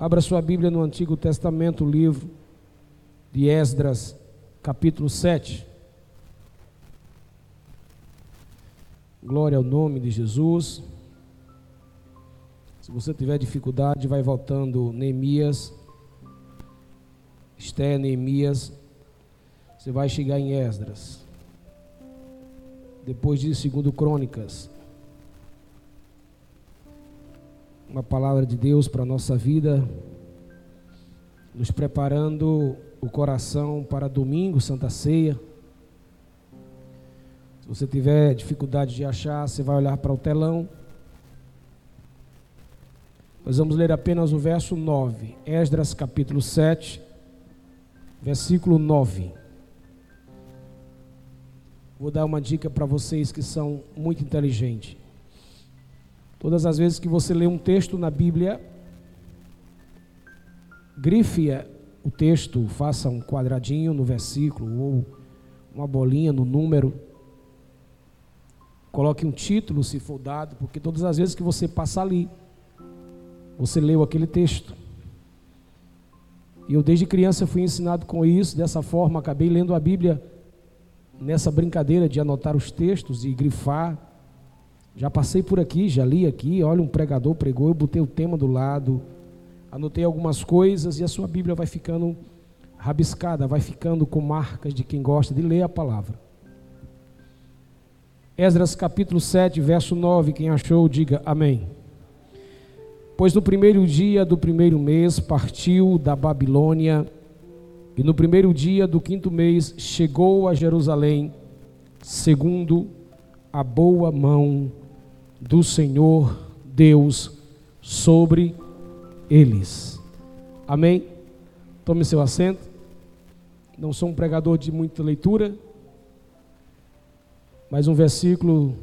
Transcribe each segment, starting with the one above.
Abra sua Bíblia no Antigo Testamento, livro de Esdras, capítulo 7. Glória ao nome de Jesus. Se você tiver dificuldade, vai voltando Neemias, Esté, Neemias, você vai chegar em Esdras. Depois de segundo Crônicas. Uma palavra de Deus para a nossa vida, nos preparando o coração para domingo, Santa Ceia. Se você tiver dificuldade de achar, você vai olhar para o telão. Nós vamos ler apenas o verso 9, Esdras capítulo 7, versículo 9. Vou dar uma dica para vocês que são muito inteligentes. Todas as vezes que você lê um texto na Bíblia, grife o texto, faça um quadradinho no versículo ou uma bolinha no número. Coloque um título se for dado, porque todas as vezes que você passa ali, você leu aquele texto. E eu desde criança fui ensinado com isso, dessa forma acabei lendo a Bíblia nessa brincadeira de anotar os textos e grifar. Já passei por aqui, já li aqui, olha, um pregador pregou, eu botei o tema do lado, anotei algumas coisas e a sua Bíblia vai ficando rabiscada, vai ficando com marcas de quem gosta de ler a palavra. Esdras capítulo 7, verso 9, quem achou, diga amém. Pois no primeiro dia do primeiro mês partiu da Babilônia e no primeiro dia do quinto mês chegou a Jerusalém, segundo a boa mão do Senhor Deus sobre eles. Amém? Tome seu assento. Não sou um pregador de muita leitura, mas um versículo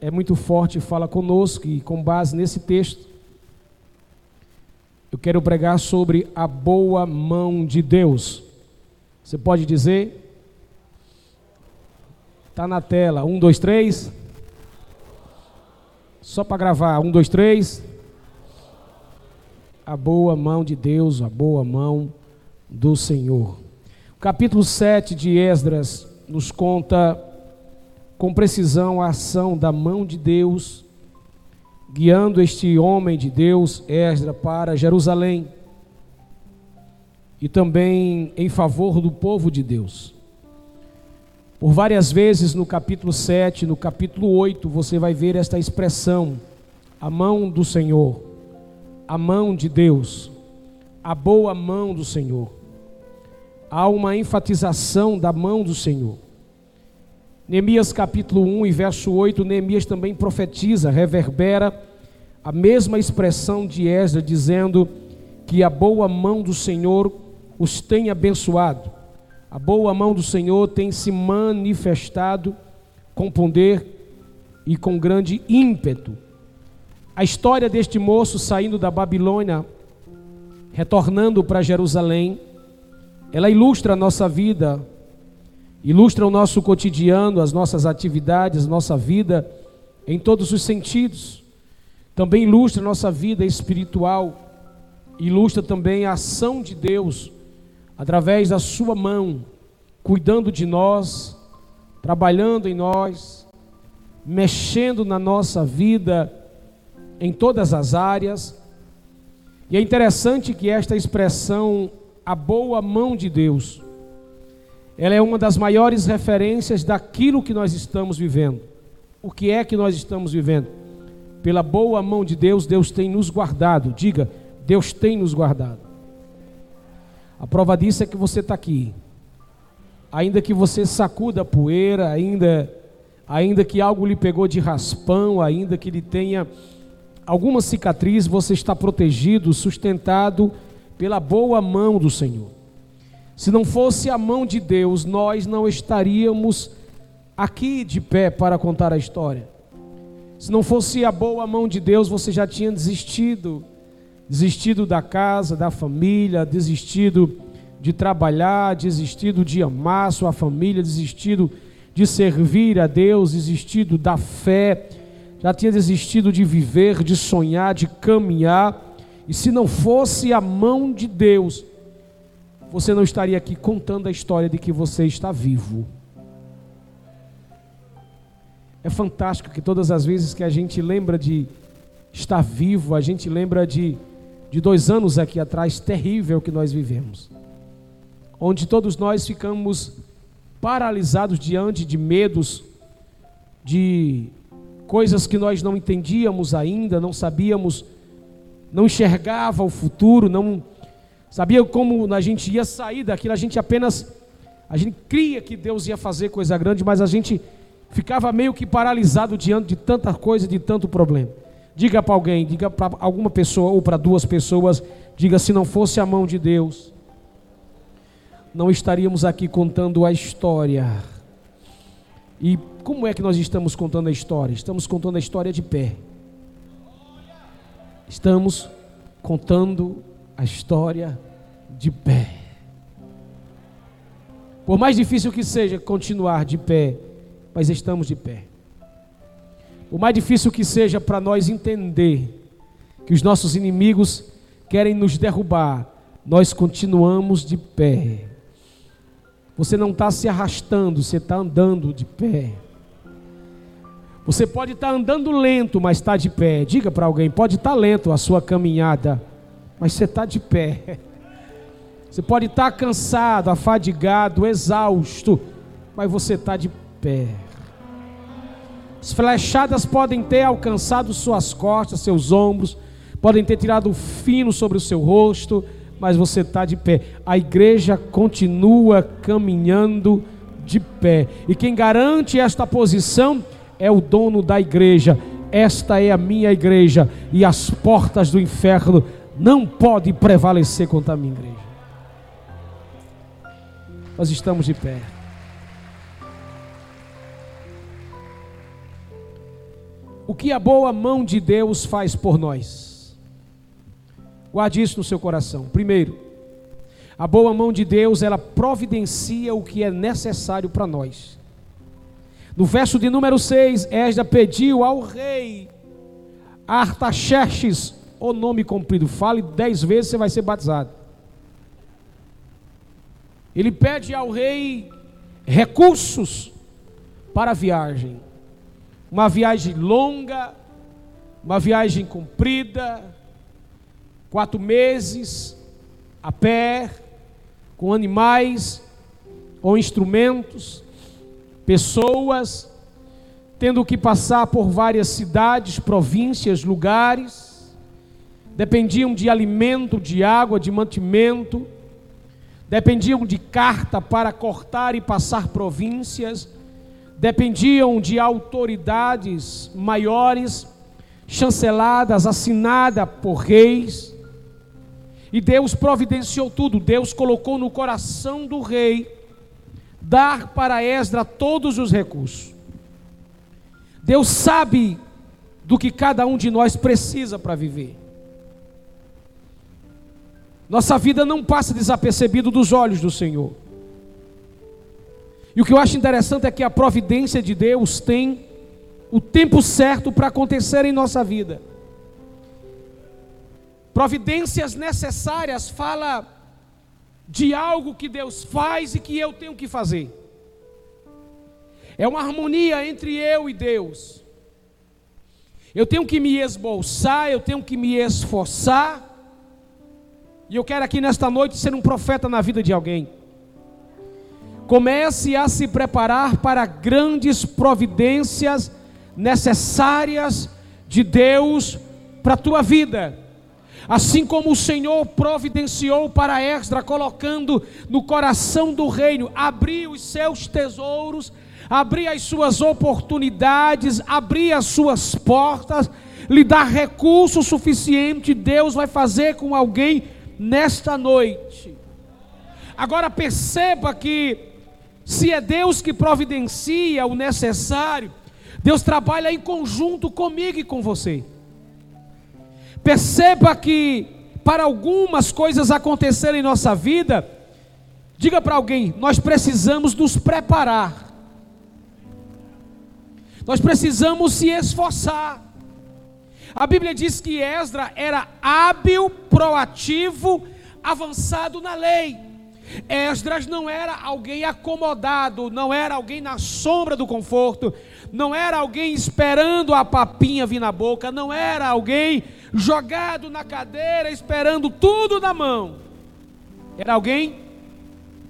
é muito forte, fala conosco e com base nesse texto, eu quero pregar sobre a boa mão de Deus. Você pode dizer? Está na tela. Um, dois, três. Só para gravar. Um, dois, três. A boa mão de Deus, a boa mão do Senhor. O capítulo 7 de Esdras nos conta com precisão a ação da mão de Deus guiando este homem de Deus, Esdra, para Jerusalém e também em favor do povo de Deus. Por várias vezes no capítulo 7, no capítulo 8, você vai ver esta expressão: a mão do Senhor, a mão de Deus, a boa mão do Senhor. Há uma enfatização da mão do Senhor. Neemias capítulo 1 e verso 8, Neemias também profetiza, reverbera a mesma expressão de Esdras, dizendo que a boa mão do Senhor os tem abençoado. A boa mão do Senhor tem se manifestado com poder e com grande ímpeto. A história deste moço saindo da Babilônia, retornando para Jerusalém, ela ilustra a nossa vida ilustra o nosso cotidiano, as nossas atividades, nossa vida em todos os sentidos. Também ilustra a nossa vida espiritual, ilustra também a ação de Deus através da sua mão, cuidando de nós, trabalhando em nós, mexendo na nossa vida em todas as áreas. E é interessante que esta expressão, a boa mão de Deus, ela é uma das maiores referências daquilo que nós estamos vivendo. O que é que nós estamos vivendo? Pela boa mão de Deus, Deus tem nos guardado. Diga, Deus tem nos guardado. A prova disso é que você está aqui. Ainda que você sacuda a poeira, ainda, ainda que algo lhe pegou de raspão, ainda que ele tenha alguma cicatriz, você está protegido, sustentado pela boa mão do Senhor. Se não fosse a mão de Deus, nós não estaríamos aqui de pé para contar a história. Se não fosse a boa mão de Deus, você já tinha desistido desistido da casa, da família, desistido de trabalhar, desistido de amar sua família, desistido de servir a Deus, desistido da fé, já tinha desistido de viver, de sonhar, de caminhar E se não fosse a mão de Deus, você não estaria aqui contando a história de que você está vivo. É fantástico que todas as vezes que a gente lembra de estar vivo, a gente lembra de, de dois anos aqui atrás, terrível que nós vivemos, onde todos nós ficamos paralisados diante de medos, de coisas que nós não entendíamos ainda, não sabíamos, não enxergava o futuro, não sabia como a gente ia sair daquilo, a gente apenas a gente cria que Deus ia fazer coisa grande, mas a gente ficava meio que paralisado diante de tanta coisa, de tanto problema. Diga para alguém, diga para alguma pessoa ou para duas pessoas, diga se não fosse a mão de Deus, não estaríamos aqui contando a história. E como é que nós estamos contando a história? Estamos contando a história de pé. Estamos contando a história de pé. Por mais difícil que seja continuar de pé, mas estamos de pé. O mais difícil que seja para nós entender que os nossos inimigos querem nos derrubar, nós continuamos de pé. Você não está se arrastando, você está andando de pé. Você pode estar tá andando lento, mas está de pé. Diga para alguém: pode estar tá lento a sua caminhada, mas você está de pé. Você pode estar tá cansado, afadigado, exausto, mas você está de pé. As flechadas podem ter alcançado suas costas, seus ombros, podem ter tirado o fino sobre o seu rosto, mas você está de pé. A igreja continua caminhando de pé. E quem garante esta posição é o dono da igreja. Esta é a minha igreja e as portas do inferno não podem prevalecer contra a minha igreja. Nós estamos de pé. O que a boa mão de Deus faz por nós. Guarde isso no seu coração. Primeiro, a boa mão de Deus, ela providencia o que é necessário para nós. No verso de número 6, Esdra pediu ao rei Artaxerxes, o nome comprido, fale dez vezes, você vai ser batizado. Ele pede ao rei recursos para a viagem uma viagem longa, uma viagem comprida, quatro meses, a pé, com animais ou instrumentos, pessoas, tendo que passar por várias cidades, províncias, lugares, dependiam de alimento, de água, de mantimento, dependiam de carta para cortar e passar províncias, dependiam de autoridades maiores, chanceladas, assinada por reis. E Deus providenciou tudo. Deus colocou no coração do rei dar para Esdra todos os recursos. Deus sabe do que cada um de nós precisa para viver. Nossa vida não passa desapercebido dos olhos do Senhor. E o que eu acho interessante é que a providência de Deus tem o tempo certo para acontecer em nossa vida. Providências necessárias fala de algo que Deus faz e que eu tenho que fazer. É uma harmonia entre eu e Deus. Eu tenho que me esbolçar, eu tenho que me esforçar. E eu quero aqui nesta noite ser um profeta na vida de alguém. Comece a se preparar para grandes providências necessárias de Deus para a tua vida. Assim como o Senhor providenciou para Esdra, colocando no coração do reino, abrir os seus tesouros, abrir as suas oportunidades, abrir as suas portas, lhe dar recurso suficiente, Deus vai fazer com alguém nesta noite. Agora perceba que se é Deus que providencia o necessário, Deus trabalha em conjunto comigo e com você. Perceba que para algumas coisas acontecerem em nossa vida, diga para alguém, nós precisamos nos preparar. Nós precisamos se esforçar. A Bíblia diz que Esdra era hábil, proativo, avançado na lei. Esdras não era alguém acomodado, não era alguém na sombra do conforto, não era alguém esperando a papinha vir na boca, não era alguém jogado na cadeira esperando tudo na mão. Era alguém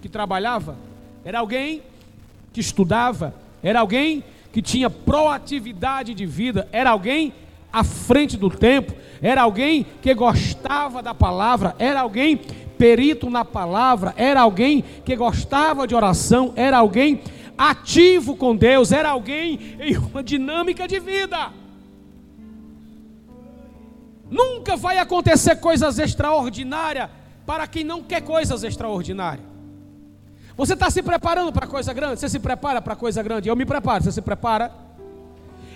que trabalhava, era alguém que estudava, era alguém que tinha proatividade de vida, era alguém à frente do tempo, era alguém que gostava da palavra, era alguém perito na palavra, era alguém que gostava de oração, era alguém ativo com Deus, era alguém em uma dinâmica de vida. Nunca vai acontecer coisas extraordinárias para quem não quer coisas extraordinárias. Você está se preparando para coisa grande? Você se prepara para coisa grande? Eu me preparo. Você se prepara?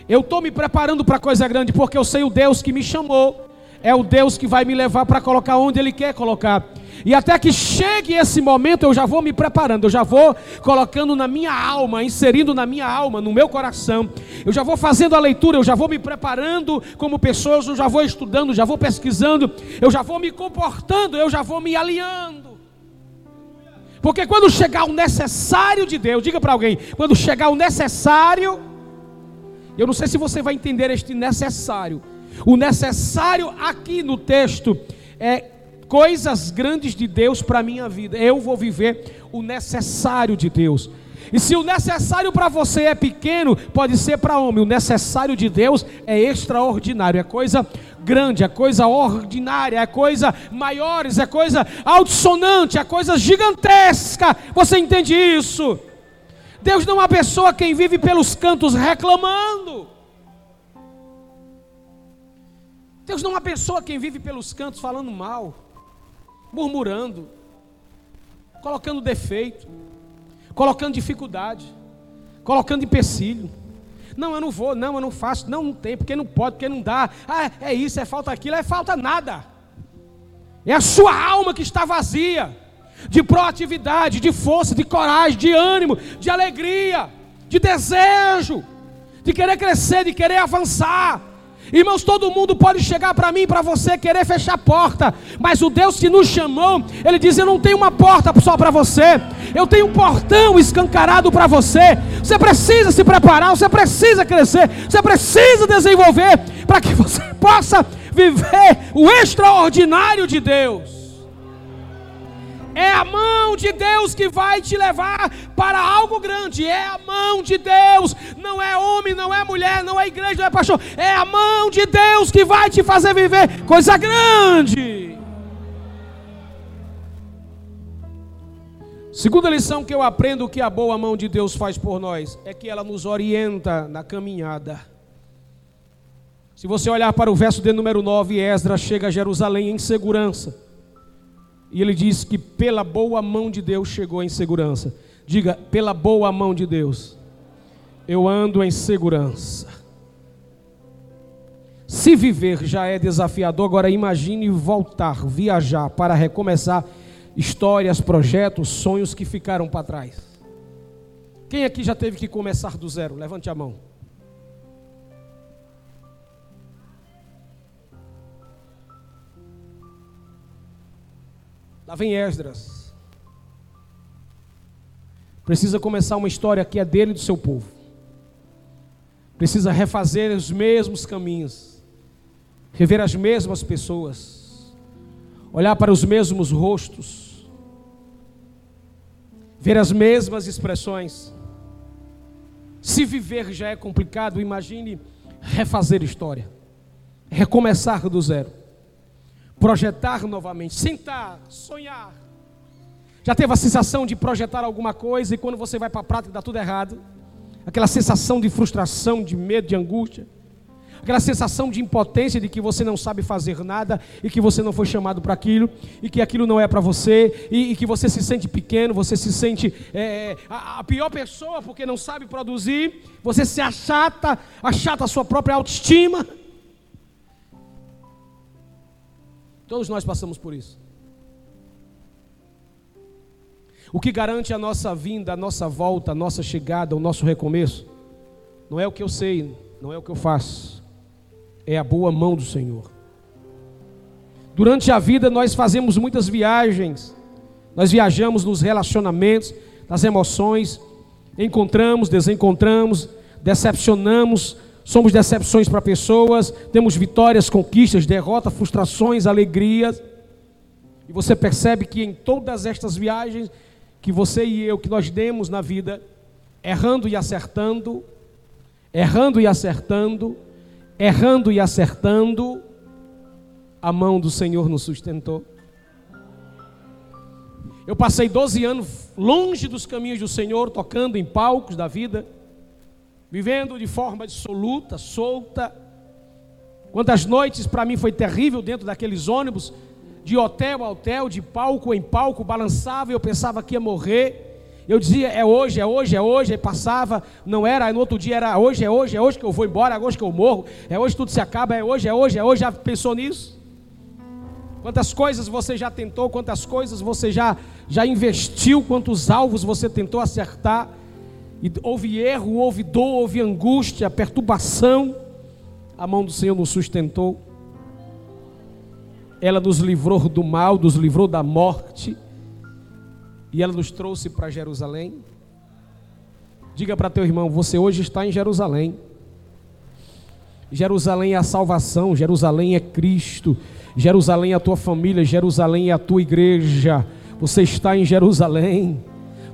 Eu estou me preparando para coisa grande porque eu sei o Deus que me chamou. É o Deus que vai me levar para colocar onde Ele quer colocar. E até que chegue esse momento, eu já vou me preparando, eu já vou colocando na minha alma, inserindo na minha alma, no meu coração. Eu já vou fazendo a leitura, eu já vou me preparando como pessoa, eu já vou estudando, já vou pesquisando, eu já vou me comportando, eu já vou me alinhando. Porque quando chegar o necessário de Deus, diga para alguém, quando chegar o necessário, eu não sei se você vai entender este necessário. O necessário aqui no texto é coisas grandes de Deus para a minha vida. Eu vou viver o necessário de Deus. E se o necessário para você é pequeno, pode ser para homem. O necessário de Deus é extraordinário, é coisa grande, é coisa ordinária, é coisa maiores, é coisa altissonante, é coisa gigantesca. Você entende isso? Deus não abençoa quem vive pelos cantos reclamando. Deus não abençoa quem vive pelos cantos falando mal murmurando, colocando defeito, colocando dificuldade, colocando empecilho. Não, eu não vou, não, eu não faço, não, não tem, porque não pode, porque não dá. Ah, é isso, é falta aquilo, é falta nada. É a sua alma que está vazia de proatividade, de força, de coragem, de ânimo, de alegria, de desejo, de querer crescer, de querer avançar. Irmãos, todo mundo pode chegar para mim, para você, querer fechar a porta, mas o Deus que nos chamou, Ele diz: Eu não tenho uma porta só para você, eu tenho um portão escancarado para você. Você precisa se preparar, você precisa crescer, você precisa desenvolver, para que você possa viver o extraordinário de Deus. É a mão de Deus que vai te levar para algo grande. É a mão de Deus. Não é homem, não é mulher, não é igreja, não é pastor. É a mão de Deus que vai te fazer viver coisa grande. Segunda lição que eu aprendo que a boa mão de Deus faz por nós é que ela nos orienta na caminhada. Se você olhar para o verso de número 9, Esdras chega a Jerusalém em segurança. E ele diz que pela boa mão de Deus chegou em segurança. Diga, pela boa mão de Deus, eu ando em segurança. Se viver já é desafiador, agora imagine voltar, viajar para recomeçar histórias, projetos, sonhos que ficaram para trás. Quem aqui já teve que começar do zero? Levante a mão. Lá vem Esdras. Precisa começar uma história que é dele e do seu povo. Precisa refazer os mesmos caminhos. Rever as mesmas pessoas. Olhar para os mesmos rostos. Ver as mesmas expressões. Se viver já é complicado, imagine refazer história. Recomeçar do zero projetar novamente, sentar, sonhar. Já teve a sensação de projetar alguma coisa e quando você vai para a prática dá tudo errado? Aquela sensação de frustração, de medo, de angústia. Aquela sensação de impotência de que você não sabe fazer nada e que você não foi chamado para aquilo e que aquilo não é para você e, e, que você se sente pequeno, você se sente é, a, a pior pessoa porque não sabe produzir, você se achata, achata a sua própria autoestima. Todos nós passamos por isso. O que garante a nossa vinda, a nossa volta, a nossa chegada, o nosso recomeço, não é o que eu sei, não é o que eu faço, é a boa mão do Senhor. Durante a vida nós fazemos muitas viagens, nós viajamos nos relacionamentos, nas emoções, encontramos, desencontramos, decepcionamos, somos decepções para pessoas, temos vitórias, conquistas, derrotas, frustrações, alegrias. E você percebe que em todas estas viagens que você e eu, que nós demos na vida, errando e acertando, errando e acertando, errando e acertando, a mão do Senhor nos sustentou. Eu passei 12 anos longe dos caminhos do Senhor, tocando em palcos da vida, vivendo de forma dissoluta, solta. Quantas noites para mim foi terrível dentro daqueles ônibus, de hotel a hotel, de palco em palco, balançava e eu pensava que ia morrer. Eu dizia, é hoje, é hoje, é hoje, aí passava, não era, aí no outro dia era hoje, é hoje, é hoje que eu vou embora, é hoje que eu morro, é hoje tudo se acaba, é hoje, é hoje, é hoje, já pensou nisso? Quantas coisas você já tentou, quantas coisas você já, já investiu, quantos alvos você tentou acertar. E houve erro, houve dor, houve angústia, perturbação. A mão do Senhor nos sustentou. Ela nos livrou do mal, nos livrou da morte. E ela nos trouxe para Jerusalém. Diga para teu irmão: você hoje está em Jerusalém. Jerusalém é a salvação, Jerusalém é Cristo. Jerusalém é a tua família, Jerusalém é a tua igreja. Você está em Jerusalém.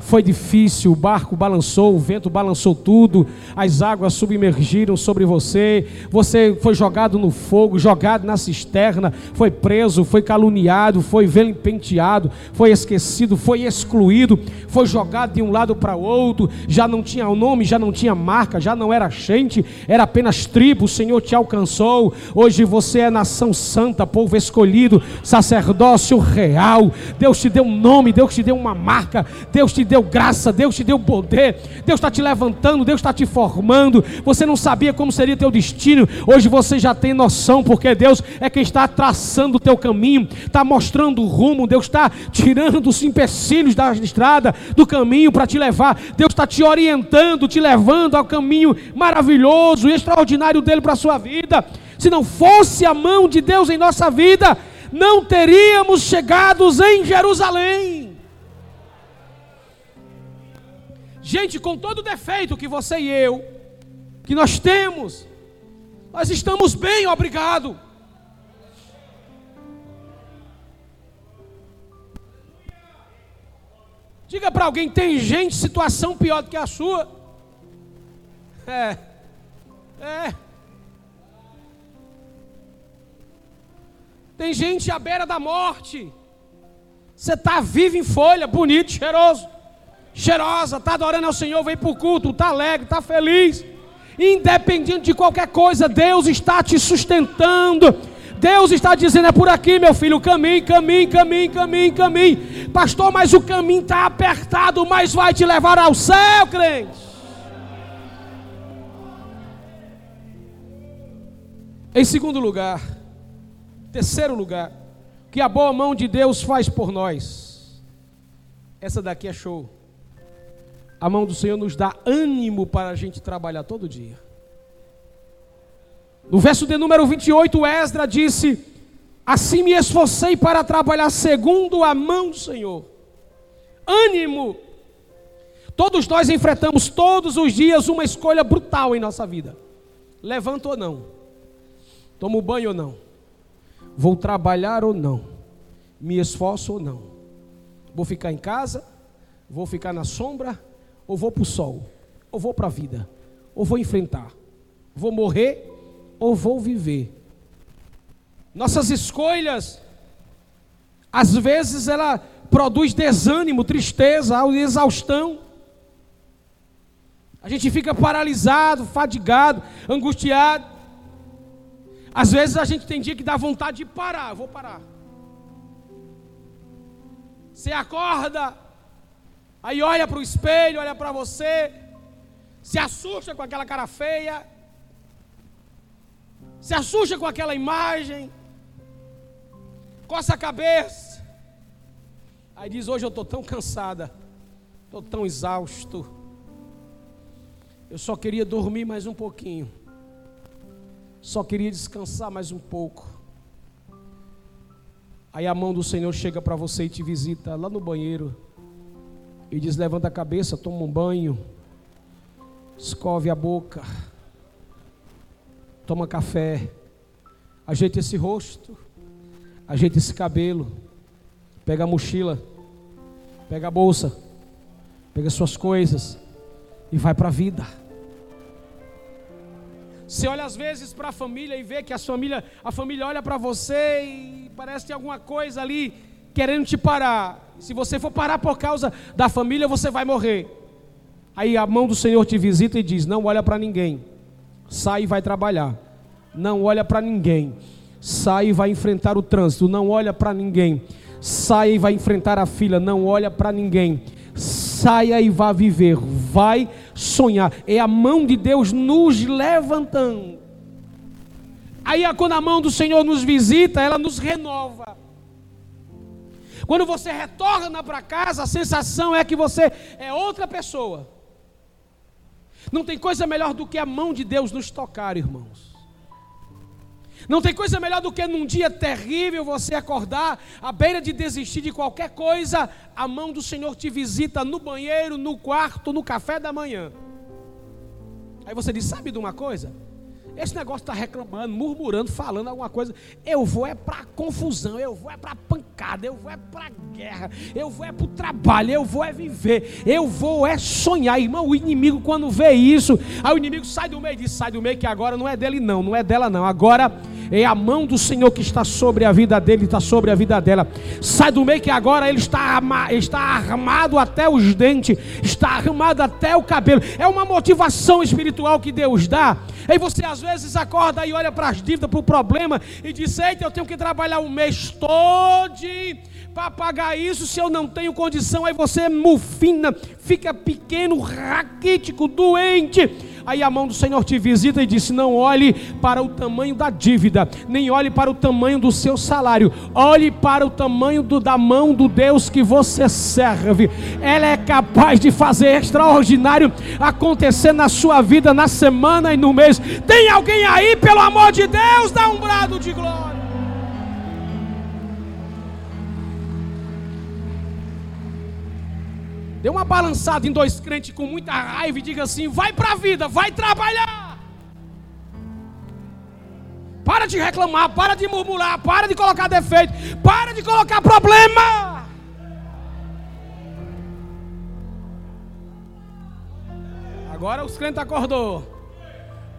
Foi difícil, o barco balançou, o vento balançou tudo, as águas submergiram sobre você, você foi jogado no fogo, jogado na cisterna, foi preso, foi caluniado, foi vilipenteado, foi esquecido, foi excluído, foi jogado de um lado para outro, já não tinha o nome, já não tinha marca, já não era gente, era apenas tribo, o Senhor te alcançou. Hoje você é nação santa, povo escolhido, sacerdócio real. Deus te deu um nome, Deus te deu uma marca, Deus te deu graça, Deus te deu poder, Deus está te levantando, Deus está te formando. Você não sabia como seria teu destino, hoje você já tem noção, porque Deus é quem está traçando o teu caminho, está mostrando o rumo, Deus está tirando os empecilhos da estrada, do caminho para te levar, Deus está te orientando, te levando ao caminho maravilhoso e extraordinário dele para a sua vida. Se não fosse a mão de Deus em nossa vida, não teríamos chegados em Jerusalém. Gente, com todo defeito que você e eu, que nós temos, nós estamos bem, obrigado. Diga para alguém: tem gente, situação pior do que a sua. É, é. Tem gente à beira da morte. Você está vivo em folha, bonito, cheiroso cheirosa, está adorando ao Senhor, vem para o culto, está alegre, está feliz. Independente de qualquer coisa, Deus está te sustentando. Deus está dizendo: é por aqui, meu filho, caminho, caminho, caminho, caminho, caminho. Pastor, mas o caminho está apertado, mas vai te levar ao céu, crente. Em segundo lugar, terceiro lugar, que a boa mão de Deus faz por nós. Essa daqui é show a mão do Senhor nos dá ânimo para a gente trabalhar todo dia. No verso de número 28, Esdra disse: Assim me esforcei para trabalhar segundo a mão do Senhor. Ânimo. Todos nós enfrentamos todos os dias uma escolha brutal em nossa vida. Levanto ou não? Tomo banho ou não? Vou trabalhar ou não? Me esforço ou não? Vou ficar em casa? Vou ficar na sombra? Ou vou para o sol, ou vou para a vida, ou vou enfrentar, vou morrer ou vou viver. Nossas escolhas, às vezes, ela produz desânimo, tristeza, exaustão. A gente fica paralisado, fadigado, angustiado. Às vezes a gente tem dia que dá vontade de parar, vou parar. Você acorda, Aí olha para o espelho, olha para você, se assusta com aquela cara feia, se assusta com aquela imagem, coça a cabeça. Aí diz: Hoje eu estou tão cansada, estou tão exausto. Eu só queria dormir mais um pouquinho. Só queria descansar mais um pouco. Aí a mão do Senhor chega para você e te visita lá no banheiro e diz: levanta a cabeça, toma um banho, escove a boca, toma café, ajeita esse rosto, ajeita esse cabelo, pega a mochila, pega a bolsa, pega suas coisas e vai para a vida. Você olha às vezes para a família e vê que a família, a família olha para você e parece que tem alguma coisa ali querendo te parar. Se você for parar por causa da família, você vai morrer. Aí a mão do Senhor te visita e diz: Não olha para ninguém, sai e vai trabalhar. Não olha para ninguém, sai e vai enfrentar o trânsito. Não olha para ninguém, sai e vai enfrentar a fila. Não olha para ninguém saia e vá viver, vai sonhar. É a mão de Deus nos levantando. Aí, quando a mão do Senhor nos visita, ela nos renova. Quando você retorna para casa, a sensação é que você é outra pessoa. Não tem coisa melhor do que a mão de Deus nos tocar, irmãos. Não tem coisa melhor do que num dia terrível você acordar, à beira de desistir de qualquer coisa, a mão do Senhor te visita no banheiro, no quarto, no café da manhã. Aí você diz: Sabe de uma coisa? Esse negócio está reclamando, murmurando, falando alguma coisa. Eu vou é para confusão, eu vou é para pancada, eu vou é para guerra, eu vou é para o trabalho, eu vou é viver, eu vou é sonhar. Irmão, o inimigo quando vê isso, aí o inimigo sai do meio e diz: sai do meio que agora não é dele não, não é dela não. Agora é a mão do Senhor que está sobre a vida dele, está sobre a vida dela. Sai do meio que agora ele está, está armado até os dentes, está armado até o cabelo. É uma motivação espiritual que Deus dá. Aí você às vezes acorda e olha para as dívidas, para o problema e diz: Eita, eu tenho que trabalhar o mês todo para pagar isso se eu não tenho condição. Aí você mufina, fica pequeno, raquítico, doente Aí a mão do Senhor te visita e disse: Não olhe para o tamanho da dívida, nem olhe para o tamanho do seu salário, olhe para o tamanho do, da mão do Deus que você serve. Ela é capaz de fazer extraordinário acontecer na sua vida, na semana e no mês. Tem alguém aí, pelo amor de Deus, dá um brado de glória. Dê uma balançada em dois crentes com muita raiva e diga assim: vai para a vida, vai trabalhar. Para de reclamar, para de murmurar, para de colocar defeito, para de colocar problema. Agora os crentes acordou.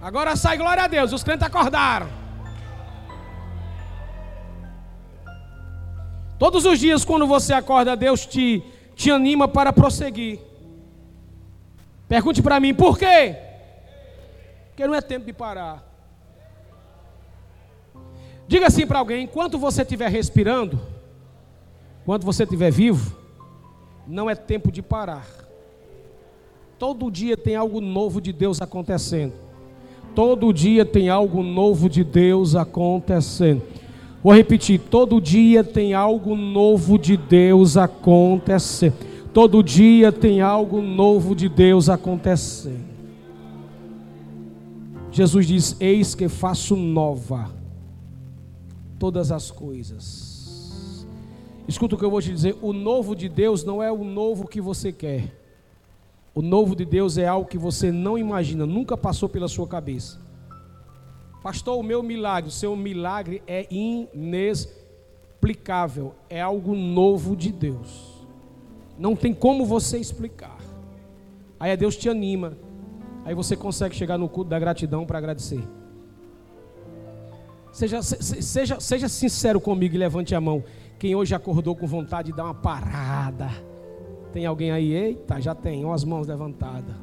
Agora sai glória a Deus, os crentes acordaram. Todos os dias quando você acorda, Deus te te anima para prosseguir. Pergunte para mim, por quê? Porque não é tempo de parar. Diga assim para alguém: enquanto você estiver respirando, enquanto você estiver vivo, não é tempo de parar. Todo dia tem algo novo de Deus acontecendo. Todo dia tem algo novo de Deus acontecendo. Vou repetir: todo dia tem algo novo de Deus acontecer. Todo dia tem algo novo de Deus acontecer. Jesus diz: Eis que faço nova todas as coisas. Escuta o que eu vou te dizer: o novo de Deus não é o novo que você quer. O novo de Deus é algo que você não imagina, nunca passou pela sua cabeça. Pastor, o meu milagre, o seu milagre é inexplicável, é algo novo de Deus. Não tem como você explicar. Aí Deus te anima. Aí você consegue chegar no culto da gratidão para agradecer. Seja, seja, seja sincero comigo e levante a mão. Quem hoje acordou com vontade de dar uma parada. Tem alguém aí? Eita, já tem, as mãos levantadas.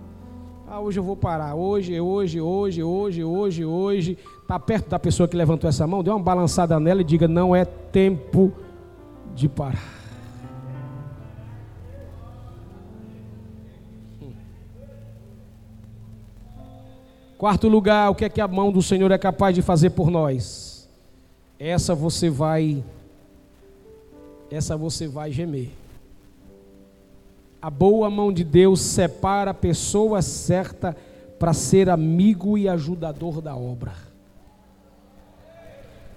Ah, hoje eu vou parar. Hoje, hoje, hoje, hoje, hoje, hoje. Está perto da pessoa que levantou essa mão? Dê uma balançada nela e diga: não é tempo de parar. Quarto lugar, o que é que a mão do Senhor é capaz de fazer por nós? Essa você vai, essa você vai gemer. A boa mão de Deus separa a pessoa certa para ser amigo e ajudador da obra.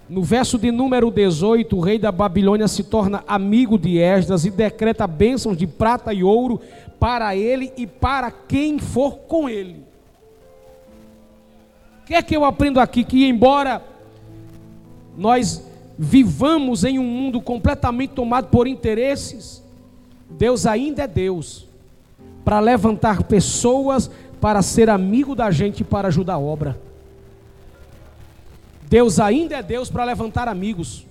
No verso de número 18, o rei da Babilônia se torna amigo de Esdras e decreta bênçãos de prata e ouro para ele e para quem for com ele. O que é que eu aprendo aqui? Que embora nós vivamos em um mundo completamente tomado por interesses, Deus ainda é Deus para levantar pessoas para ser amigo da gente para ajudar a obra. Deus ainda é Deus para levantar amigos.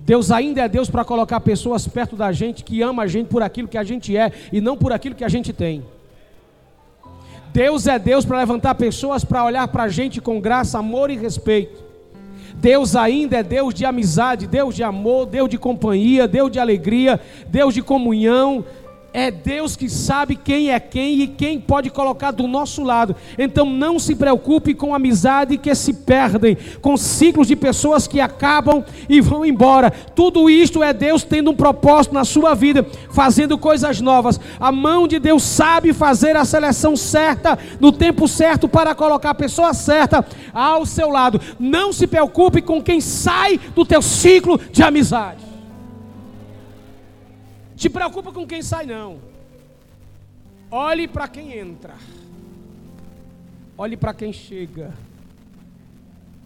Deus ainda é Deus para colocar pessoas perto da gente que ama a gente por aquilo que a gente é e não por aquilo que a gente tem. Deus é Deus para levantar pessoas para olhar para a gente com graça, amor e respeito. Deus ainda é Deus de amizade, Deus de amor, Deus de companhia, Deus de alegria, Deus de comunhão, é Deus que sabe quem é quem e quem pode colocar do nosso lado. Então não se preocupe com amizade que se perdem, com ciclos de pessoas que acabam e vão embora. Tudo isto é Deus tendo um propósito na sua vida, fazendo coisas novas. A mão de Deus sabe fazer a seleção certa, no tempo certo, para colocar a pessoa certa ao seu lado. Não se preocupe com quem sai do teu ciclo de amizade. Te preocupa com quem sai, não. Olhe para quem entra. Olhe para quem chega.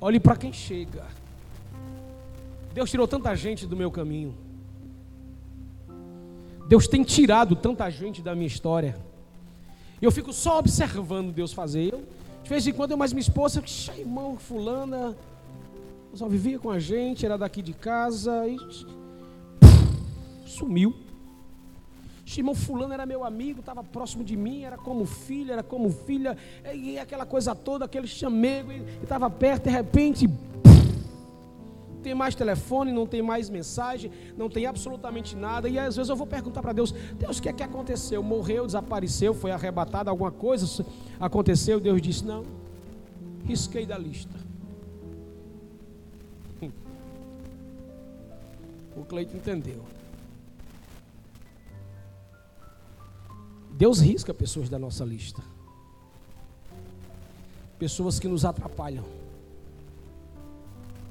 Olhe para quem chega. Deus tirou tanta gente do meu caminho. Deus tem tirado tanta gente da minha história. Eu fico só observando Deus fazer. Eu, de vez em quando eu mais minha esposa, irmão, fulana, só vivia com a gente, era daqui de casa e sumiu. Irmão fulano era meu amigo, estava próximo de mim, era como filho, era como filha, e aquela coisa toda, aquele chamego, estava perto, de repente, não tem mais telefone, não tem mais mensagem, não tem absolutamente nada, e às vezes eu vou perguntar para Deus, Deus, o que é que aconteceu? Morreu, desapareceu, foi arrebatado, alguma coisa aconteceu? Deus disse, não, risquei da lista. O Cleito entendeu. Deus risca pessoas da nossa lista. Pessoas que nos atrapalham.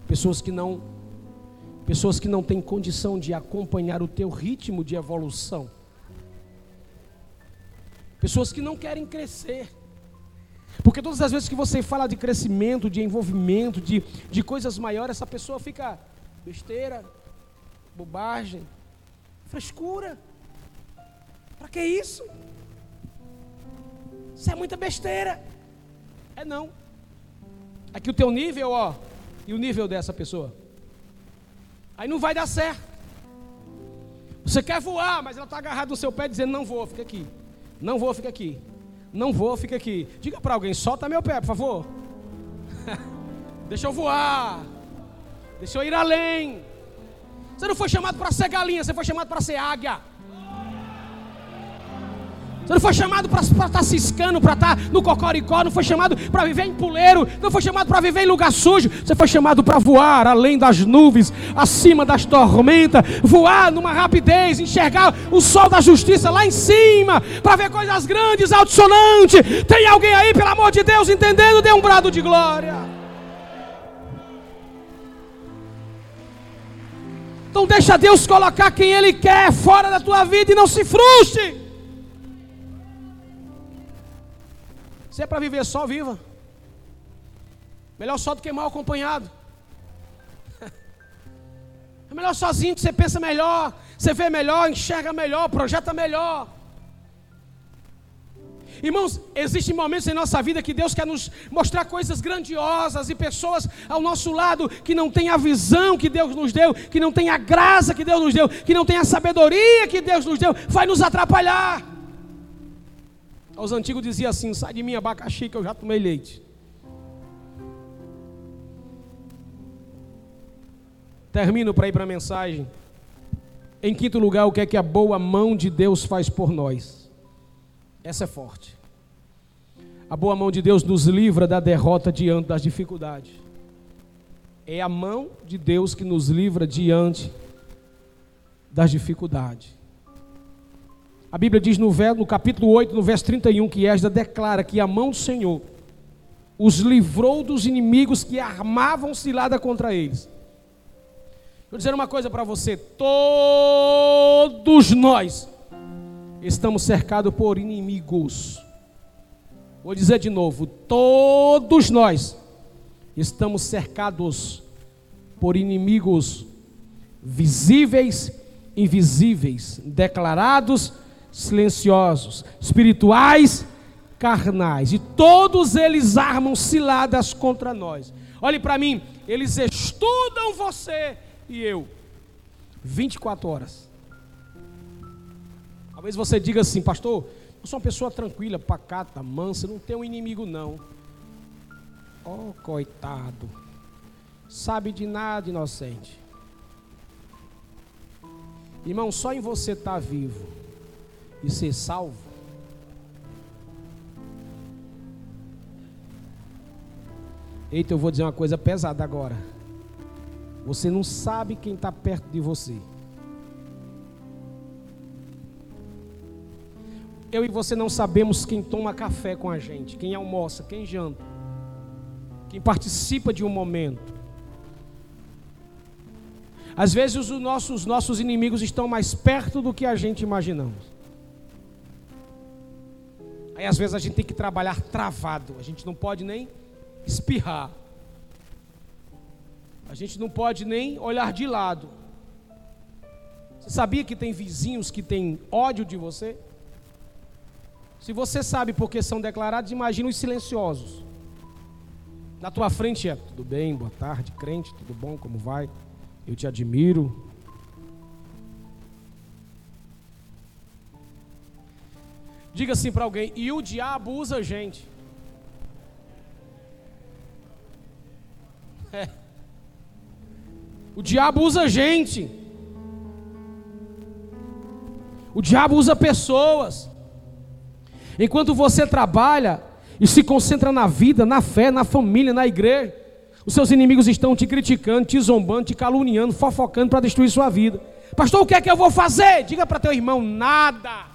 Pessoas que não pessoas que não têm condição de acompanhar o teu ritmo de evolução. Pessoas que não querem crescer. Porque todas as vezes que você fala de crescimento, de envolvimento, de, de coisas maiores, essa pessoa fica besteira, bobagem, frescura. Para que isso? Isso é muita besteira. É não. Aqui o teu nível, ó, e o nível dessa pessoa. Aí não vai dar certo. Você quer voar, mas ela está agarrada no seu pé dizendo: Não vou, fica aqui. Não vou, fica aqui. Não vou, fica aqui. Diga para alguém: Solta meu pé, por favor. Deixa eu voar. Deixa eu ir além. Você não foi chamado para ser galinha, você foi chamado para ser águia. Você não foi chamado para estar tá ciscando, para estar tá no cocoricó, não foi chamado para viver em puleiro, não foi chamado para viver em lugar sujo, você foi chamado para voar além das nuvens, acima das tormentas, voar numa rapidez, enxergar o sol da justiça lá em cima, para ver coisas grandes, altissonantes. Tem alguém aí, pelo amor de Deus, entendendo? Dê um brado de glória. Então deixa Deus colocar quem Ele quer fora da tua vida e não se frustre. Se é para viver só, viva. Melhor só do que mal acompanhado. É melhor sozinho que você pensa melhor, você vê melhor, enxerga melhor, projeta melhor. Irmãos, existem momentos em nossa vida que Deus quer nos mostrar coisas grandiosas e pessoas ao nosso lado que não têm a visão que Deus nos deu, que não têm a graça que Deus nos deu, que não têm a sabedoria que Deus nos deu, vai nos atrapalhar. Os antigos diziam assim: sai de mim, abacaxi, que eu já tomei leite. Termino para ir para a mensagem. Em quinto lugar, o que é que a boa mão de Deus faz por nós? Essa é forte. A boa mão de Deus nos livra da derrota diante das dificuldades. É a mão de Deus que nos livra diante das dificuldades. A Bíblia diz no, no capítulo 8, no verso 31, que Esdras declara que a mão do Senhor os livrou dos inimigos que armavam cilada contra eles. Vou dizer uma coisa para você: todos nós estamos cercados por inimigos. Vou dizer de novo: todos nós estamos cercados por inimigos visíveis, invisíveis, declarados, silenciosos, espirituais, carnais, e todos eles armam ciladas contra nós. Olhe para mim, eles estudam você e eu 24 horas. Talvez você diga assim, pastor, eu sou uma pessoa tranquila, pacata, mansa, não tenho um inimigo não. Oh, coitado. Sabe de nada, inocente. Irmão, só em você estar tá vivo e ser salvo. Eita, eu vou dizer uma coisa pesada agora. Você não sabe quem está perto de você. Eu e você não sabemos quem toma café com a gente, quem almoça, quem janta, quem participa de um momento. Às vezes os nossos, nossos inimigos estão mais perto do que a gente imaginamos. Aí às vezes a gente tem que trabalhar travado, a gente não pode nem espirrar. A gente não pode nem olhar de lado. Você sabia que tem vizinhos que têm ódio de você? Se você sabe porque são declarados, imagina os silenciosos. Na tua frente é tudo bem, boa tarde, crente, tudo bom, como vai? Eu te admiro. Diga assim para alguém, e o diabo usa gente. É. O diabo usa gente. O diabo usa pessoas. Enquanto você trabalha e se concentra na vida, na fé, na família, na igreja, os seus inimigos estão te criticando, te zombando, te caluniando, fofocando para destruir sua vida. Pastor, o que é que eu vou fazer? Diga para teu irmão: nada.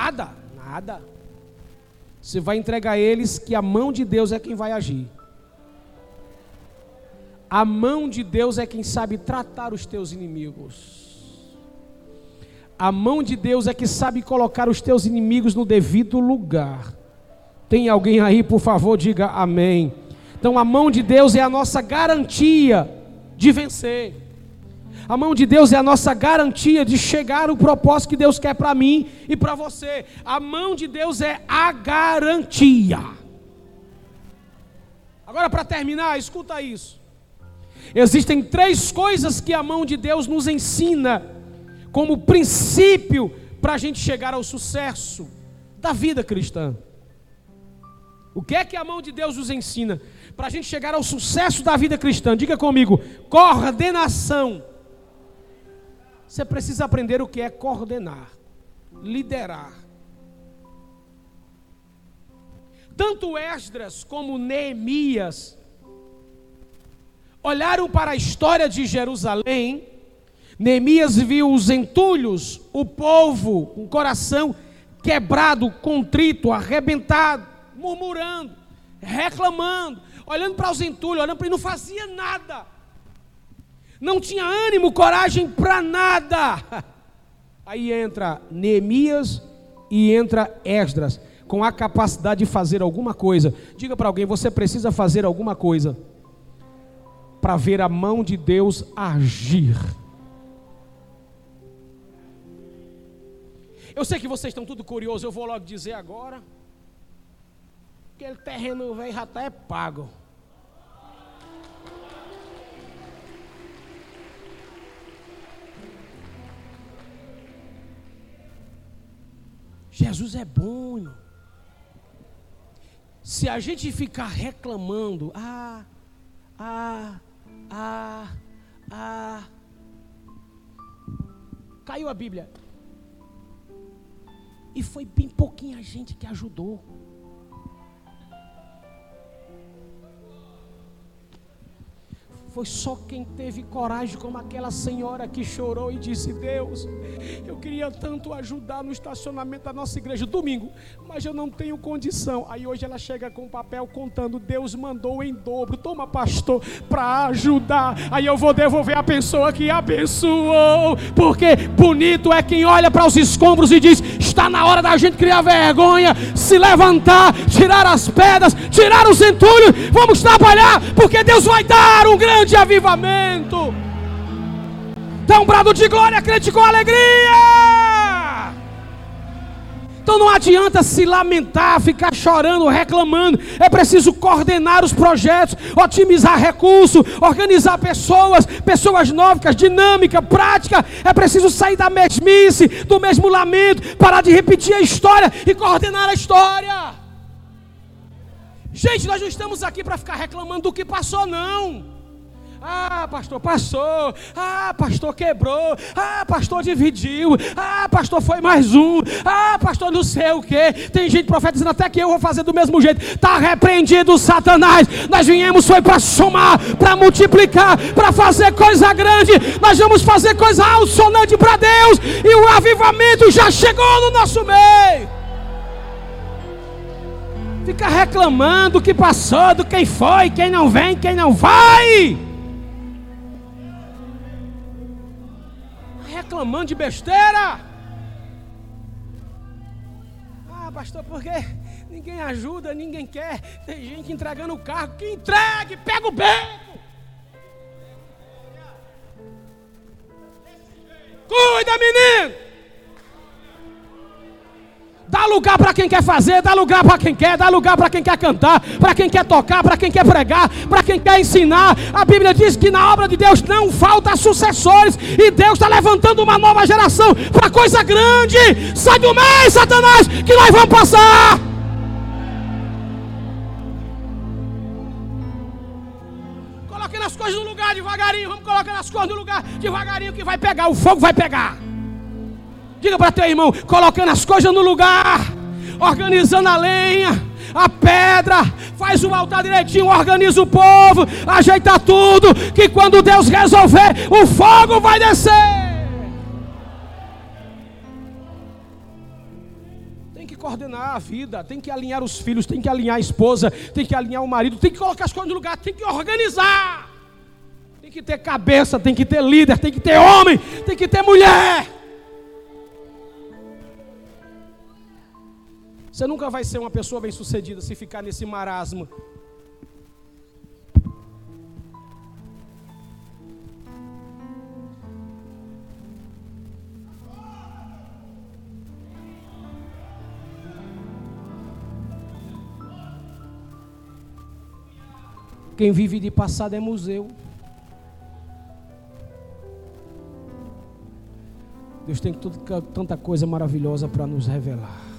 Nada, nada. Você vai entregar a eles que a mão de Deus é quem vai agir. A mão de Deus é quem sabe tratar os teus inimigos. A mão de Deus é que sabe colocar os teus inimigos no devido lugar. Tem alguém aí, por favor, diga amém. Então a mão de Deus é a nossa garantia de vencer. A mão de Deus é a nossa garantia de chegar ao propósito que Deus quer para mim e para você. A mão de Deus é a garantia. Agora, para terminar, escuta isso. Existem três coisas que a mão de Deus nos ensina como princípio para a gente chegar ao sucesso da vida cristã. O que é que a mão de Deus nos ensina para a gente chegar ao sucesso da vida cristã? Diga comigo: coordenação. Você precisa aprender o que é coordenar, liderar. Tanto Esdras como Neemias olharam para a história de Jerusalém Neemias viu os entulhos, o povo com o coração quebrado, contrito, arrebentado, murmurando, reclamando, olhando para os entulhos, olhando para ele, não fazia nada. Não tinha ânimo, coragem para nada. Aí entra Neemias e entra Esdras, com a capacidade de fazer alguma coisa. Diga para alguém: você precisa fazer alguma coisa para ver a mão de Deus agir. Eu sei que vocês estão tudo curiosos, eu vou logo dizer agora. Aquele terreno velho já está é pago. Jesus é bom, irmão. Se a gente ficar reclamando, ah, ah, ah, ah, caiu a Bíblia. E foi bem pouquinha gente que Foi só quem teve coragem, como aquela senhora que chorou e disse: Deus, eu queria tanto ajudar no estacionamento da nossa igreja domingo, mas eu não tenho condição. Aí hoje ela chega com um papel contando: Deus mandou em dobro, toma, pastor, para ajudar. Aí eu vou devolver a pessoa que abençoou, porque bonito é quem olha para os escombros e diz: Está na hora da gente criar vergonha, se levantar, tirar as pedras, tirar os entulhos, vamos trabalhar, porque Deus vai dar um grande grande avivamento. Dá um brado de glória, crente com alegria. Então não adianta se lamentar, ficar chorando, reclamando. É preciso coordenar os projetos, otimizar recursos, organizar pessoas, pessoas novas, dinâmica, prática. É preciso sair da mesmice, do mesmo lamento, parar de repetir a história e coordenar a história. Gente, nós não estamos aqui para ficar reclamando do que passou, não. Ah, pastor, passou. Ah, pastor, quebrou. Ah, pastor, dividiu. Ah, pastor, foi mais um. Ah, pastor, não sei o que. Tem gente profetizando até que eu vou fazer do mesmo jeito. Está repreendido, Satanás. Nós viemos foi para somar, para multiplicar, para fazer coisa grande. Nós vamos fazer coisa alçonante para Deus. E o avivamento já chegou no nosso meio. Fica reclamando o que passou, do quem foi, quem não vem, quem não vai. Reclamando de besteira. Ah, pastor, porque ninguém ajuda, ninguém quer. Tem gente entregando o carro. Que entregue, pega o beco. Cuida, menino. Dá lugar para quem quer fazer, dá lugar para quem quer, dá lugar para quem quer cantar, para quem quer tocar, para quem quer pregar, para quem quer ensinar. A Bíblia diz que na obra de Deus não falta sucessores e Deus está levantando uma nova geração para coisa grande. Sai do meio, Satanás, que nós vamos passar. Coloquei as coisas no lugar devagarinho, vamos colocar as coisas no lugar devagarinho que vai pegar, o fogo vai pegar. Diga para teu irmão, colocando as coisas no lugar, organizando a lenha, a pedra, faz o altar direitinho, organiza o povo, ajeita tudo, que quando Deus resolver, o fogo vai descer. Tem que coordenar a vida, tem que alinhar os filhos, tem que alinhar a esposa, tem que alinhar o marido, tem que colocar as coisas no lugar, tem que organizar. Tem que ter cabeça, tem que ter líder, tem que ter homem, tem que ter mulher. Você nunca vai ser uma pessoa bem-sucedida se ficar nesse marasmo. Quem vive de passado é museu. Deus tem tanta coisa maravilhosa para nos revelar.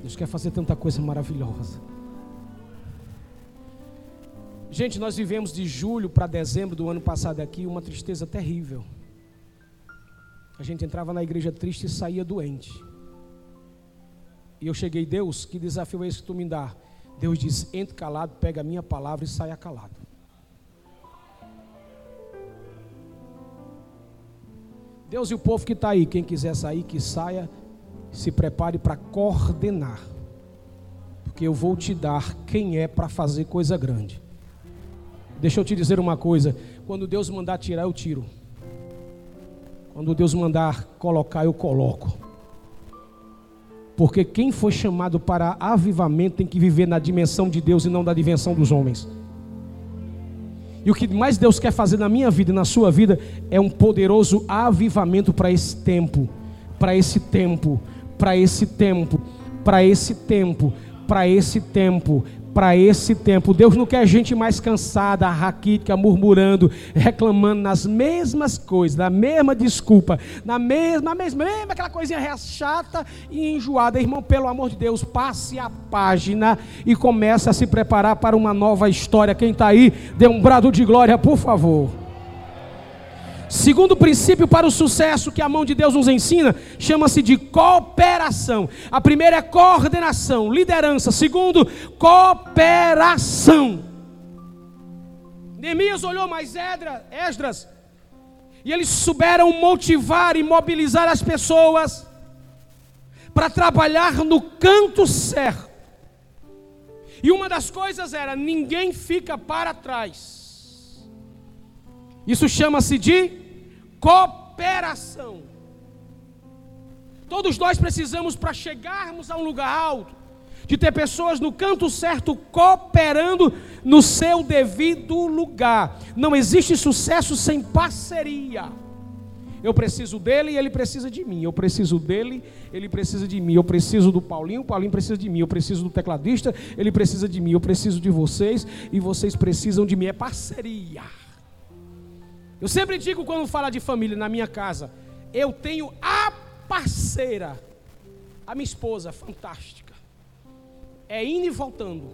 Deus quer fazer tanta coisa maravilhosa. Gente, nós vivemos de julho para dezembro do ano passado aqui uma tristeza terrível. A gente entrava na igreja triste e saía doente. E eu cheguei, Deus, que desafio é esse que tu me dá? Deus diz: entre calado, pega a minha palavra e saia calado. Deus e o povo que está aí, quem quiser sair, que saia se prepare para coordenar, porque eu vou te dar quem é para fazer coisa grande. Deixa eu te dizer uma coisa: quando Deus mandar tirar, eu tiro. Quando Deus mandar colocar, eu coloco. Porque quem foi chamado para avivamento tem que viver na dimensão de Deus e não da dimensão dos homens. E o que mais Deus quer fazer na minha vida e na sua vida é um poderoso avivamento para esse tempo, para esse tempo, para esse tempo, para esse tempo, para esse tempo, para esse tempo. Deus não quer gente mais cansada, raquítica, murmurando, reclamando nas mesmas coisas, na mesma desculpa, na mesma, mesma, mesma aquela coisinha chata e enjoada. Irmão, pelo amor de Deus, passe a página e comece a se preparar para uma nova história. Quem está aí, dê um brado de glória, por favor. Segundo princípio para o sucesso que a mão de Deus nos ensina, chama-se de cooperação. A primeira é coordenação, liderança. Segundo, cooperação. Neemias olhou mais Esdras, e eles souberam motivar e mobilizar as pessoas para trabalhar no canto certo. E uma das coisas era: ninguém fica para trás. Isso chama-se de cooperação. Todos nós precisamos, para chegarmos a um lugar alto, de ter pessoas no canto certo cooperando no seu devido lugar. Não existe sucesso sem parceria. Eu preciso dele e ele precisa de mim. Eu preciso dele, ele precisa de mim. Eu preciso do Paulinho, o Paulinho precisa de mim. Eu preciso do tecladista, ele precisa de mim. Eu preciso de vocês e vocês precisam de mim. É parceria. Eu sempre digo quando fala de família na minha casa, eu tenho a parceira, a minha esposa, fantástica. É indo e voltando,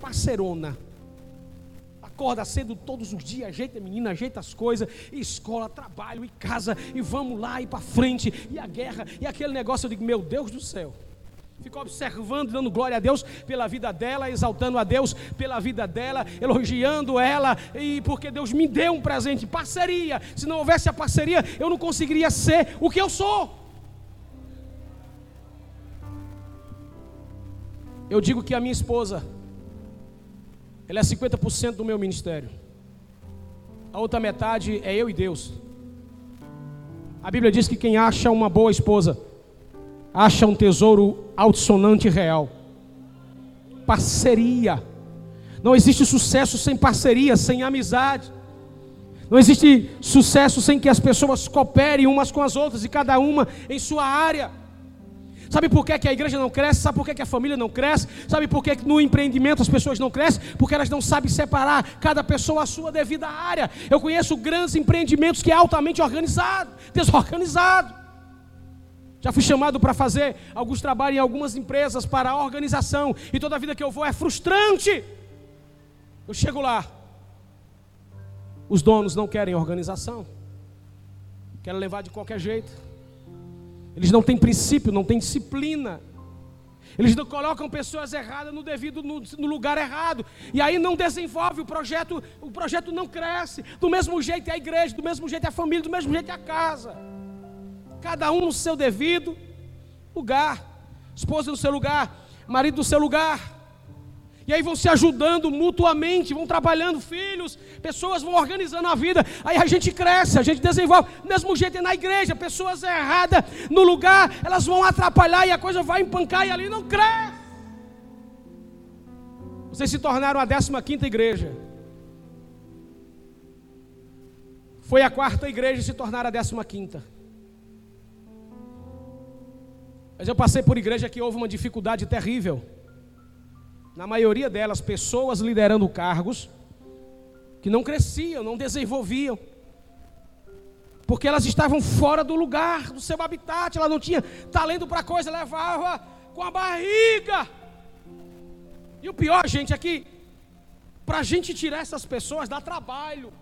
parceirona. Acorda cedo todos os dias, ajeita a menina, ajeita as coisas, escola, trabalho e casa, e vamos lá e para frente, e a guerra, e aquele negócio. Eu digo, meu Deus do céu. Fico observando, dando glória a Deus pela vida dela, exaltando a Deus pela vida dela, elogiando ela, e porque Deus me deu um presente, parceria. Se não houvesse a parceria, eu não conseguiria ser o que eu sou. Eu digo que a minha esposa, ela é 50% do meu ministério. A outra metade é eu e Deus. A Bíblia diz que quem acha uma boa esposa, acha um tesouro altissonante e real. Parceria. Não existe sucesso sem parceria, sem amizade. Não existe sucesso sem que as pessoas cooperem umas com as outras e cada uma em sua área. Sabe por que, que a igreja não cresce? Sabe por que, que a família não cresce? Sabe por que, que no empreendimento as pessoas não crescem? Porque elas não sabem separar cada pessoa a sua devida área. Eu conheço grandes empreendimentos que é altamente organizado, desorganizado. Já fui chamado para fazer alguns trabalhos em algumas empresas para a organização, e toda a vida que eu vou é frustrante. Eu chego lá, os donos não querem organização, querem levar de qualquer jeito. Eles não têm princípio, não têm disciplina. Eles não colocam pessoas erradas no devido no, no, lugar errado. E aí não desenvolve o projeto, o projeto não cresce. Do mesmo jeito é a igreja, do mesmo jeito é a família, do mesmo jeito é a casa. Cada um no seu devido lugar. Esposa no seu lugar, marido no seu lugar. E aí vão se ajudando mutuamente, vão trabalhando, filhos, pessoas vão organizando a vida. Aí a gente cresce, a gente desenvolve. Mesmo jeito é na igreja, pessoas erradas no lugar, elas vão atrapalhar e a coisa vai empancar e ali não cresce. Vocês se tornaram a 15 quinta igreja. Foi a quarta igreja se tornaram a 15 quinta. Mas eu passei por igreja que houve uma dificuldade terrível na maioria delas, pessoas liderando cargos que não cresciam, não desenvolviam, porque elas estavam fora do lugar, do seu habitat, ela não tinha talento para coisa, levava com a barriga. E o pior, gente, é que para a gente tirar essas pessoas dá trabalho.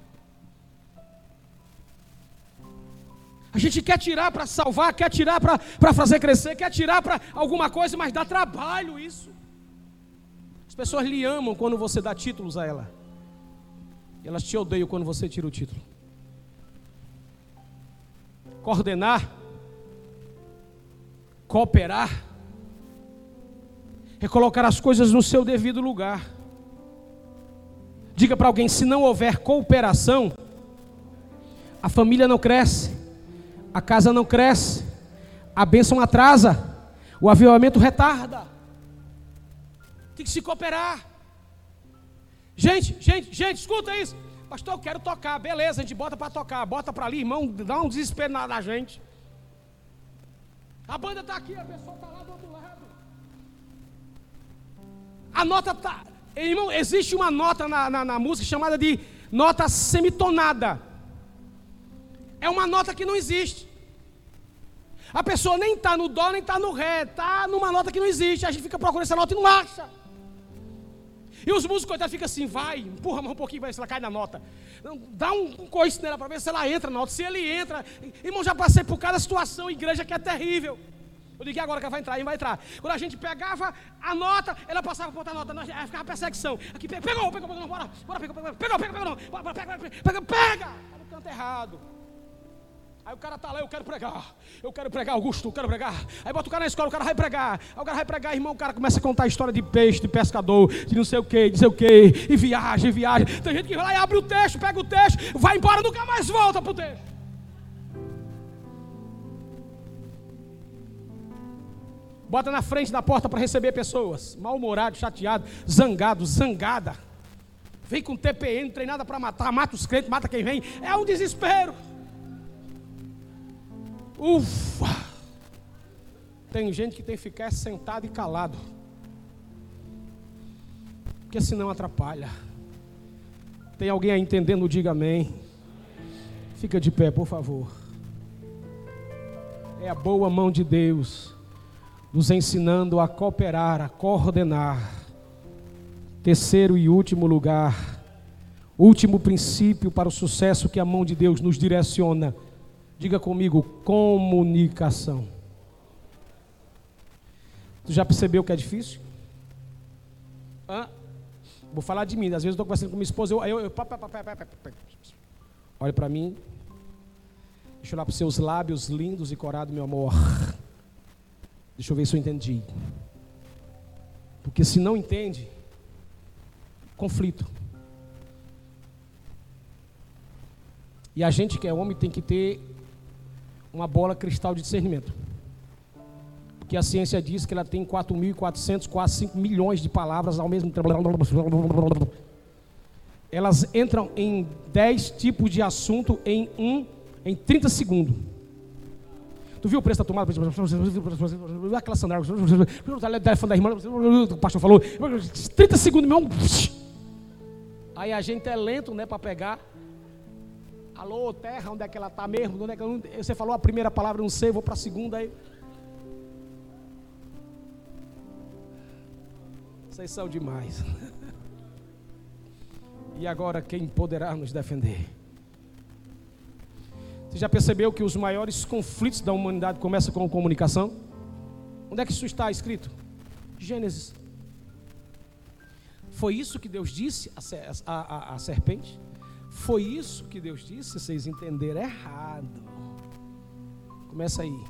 A gente quer tirar para salvar, quer tirar para fazer crescer, quer tirar para alguma coisa, mas dá trabalho isso pessoas lhe amam quando você dá títulos a ela. E elas te odeiam quando você tira o título. Coordenar, cooperar, recolocar as coisas no seu devido lugar. Diga para alguém: se não houver cooperação, a família não cresce, a casa não cresce, a bênção atrasa, o avivamento retarda. Tem que se cooperar. Gente, gente, gente, escuta isso. Pastor, eu quero tocar. Beleza, a gente bota para tocar. Bota para ali, irmão, dá um desespero na gente. A banda está aqui, a pessoa está lá do outro lado. A nota está. Irmão, existe uma nota na, na, na música chamada de nota semitonada. É uma nota que não existe. A pessoa nem está no dó, nem está no ré, está numa nota que não existe. A gente fica procurando essa nota e não acha. E os músicos, coitados, ficam assim, vai, empurra mais um pouquinho, vai, se ela cai na nota. Dá um, um coice nela para ver se ela entra na nota. Se ele entra, irmão, já passei por cada situação, igreja que é terrível. Eu digo, agora que ela vai entrar, e vai entrar. Quando a gente pegava a nota, ela passava por outra nota, nós, aí ficava perseguição. Aqui, pegou, pegou, pegou, não, bora, bora, pegou, pegou, pegou, pegou, não, bora, pega, pega, pega, pega. Tá no canto errado. Aí o cara tá lá, eu quero pregar, eu quero pregar, Augusto, eu quero pregar. Aí bota o cara na escola, o cara vai pregar. Aí o cara vai pregar, irmão, o cara começa a contar a história de peixe, de pescador, de não sei o que, de não sei o que, e viagem, viagem. Tem gente que vai lá e abre o texto, pega o texto, vai embora, nunca mais volta pro texto. Bota na frente da porta para receber pessoas. Mal-humorado, chateado, zangado, zangada. Vem com TPN, treinada para matar, mata os crentes, mata quem vem. É um desespero. Ufa! Tem gente que tem que ficar sentado e calado. Porque senão atrapalha. Tem alguém aí entendendo? Diga amém. Fica de pé, por favor. É a boa mão de Deus nos ensinando a cooperar, a coordenar. Terceiro e último lugar, último princípio para o sucesso que a mão de Deus nos direciona. Diga comigo, comunicação. Tu já percebeu que é difícil? Hã? Vou falar de mim. Às vezes eu estou conversando com minha esposa, eu, eu, eu olha para mim, deixa eu olhar para os seus lábios lindos e corados, meu amor. Deixa eu ver se eu entendi. Porque se não entende, conflito. E a gente que é homem tem que ter uma bola cristal de discernimento. Porque a ciência diz que ela tem 4.400, quase 5 milhões de palavras ao mesmo tempo. Elas entram em 10 tipos de assunto em um em 30 segundos. Tu viu o preço da tomada? Aquela sandália. O telefone da irmã. O pastor falou. 30 segundos, meu. Aí a gente é lento, né, para pegar. Alô, terra, onde é que ela está mesmo? Onde é que Você falou a primeira palavra, não sei, vou para a segunda aí. Vocês são demais. E agora quem poderá nos defender? Você já percebeu que os maiores conflitos da humanidade começam com comunicação? Onde é que isso está escrito? Gênesis. Foi isso que Deus disse à serpente? Foi isso que Deus disse? Vocês entenderam errado. Começa aí.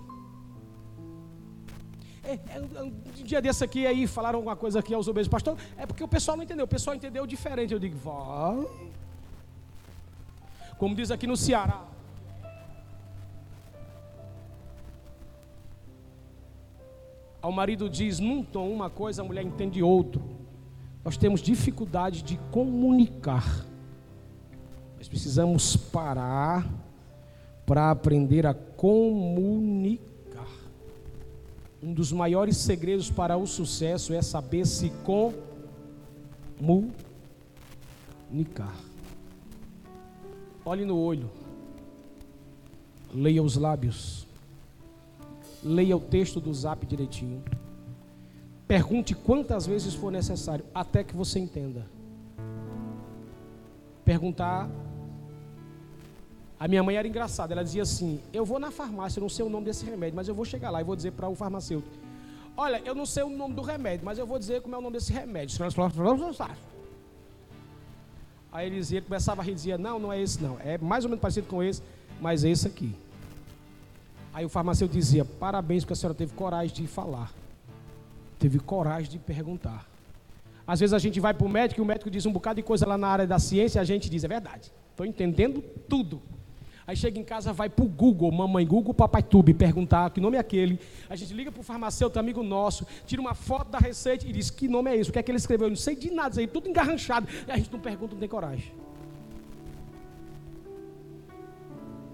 É, é, um dia desse aqui aí falaram alguma coisa aqui aos obreiros, pastor. É porque o pessoal não entendeu. O pessoal entendeu diferente. Eu digo, vai. Como diz aqui no Ceará, Ao marido diz num tom uma coisa, a mulher entende outro. Nós temos dificuldade de comunicar. Precisamos parar para aprender a comunicar. Um dos maiores segredos para o sucesso é saber se comunicar. Olhe no olho. Leia os lábios. Leia o texto do zap direitinho. Pergunte quantas vezes for necessário, até que você entenda. Perguntar. A minha mãe era engraçada, ela dizia assim: Eu vou na farmácia, eu não sei o nome desse remédio, mas eu vou chegar lá e vou dizer para o farmacêutico: Olha, eu não sei o nome do remédio, mas eu vou dizer como é o nome desse remédio. Aí ele dizia, começava a rir dizia: Não, não é esse, não. É mais ou menos parecido com esse, mas é esse aqui. Aí o farmacêutico dizia: Parabéns, porque a senhora teve coragem de falar, teve coragem de perguntar. Às vezes a gente vai para o médico e o médico diz um bocado de coisa lá na área da ciência e a gente diz: É verdade, estou entendendo tudo. Aí chega em casa, vai para o Google, mamãe Google, papai Tube, perguntar que nome é aquele. A gente liga para o farmacêutico, amigo nosso, tira uma foto da receita e diz: Que nome é esse? O que é que ele escreveu? Eu não sei de nada, isso aí tudo engarranchado. E a gente não pergunta, não tem coragem.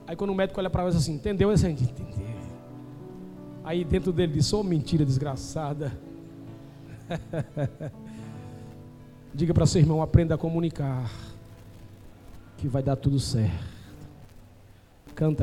Aí quando o médico olha para nós assim, entendeu? Assim, entendeu. Aí dentro dele diz, ô oh, mentira desgraçada. Diga para seu irmão, aprenda a comunicar. Que vai dar tudo certo. Canta.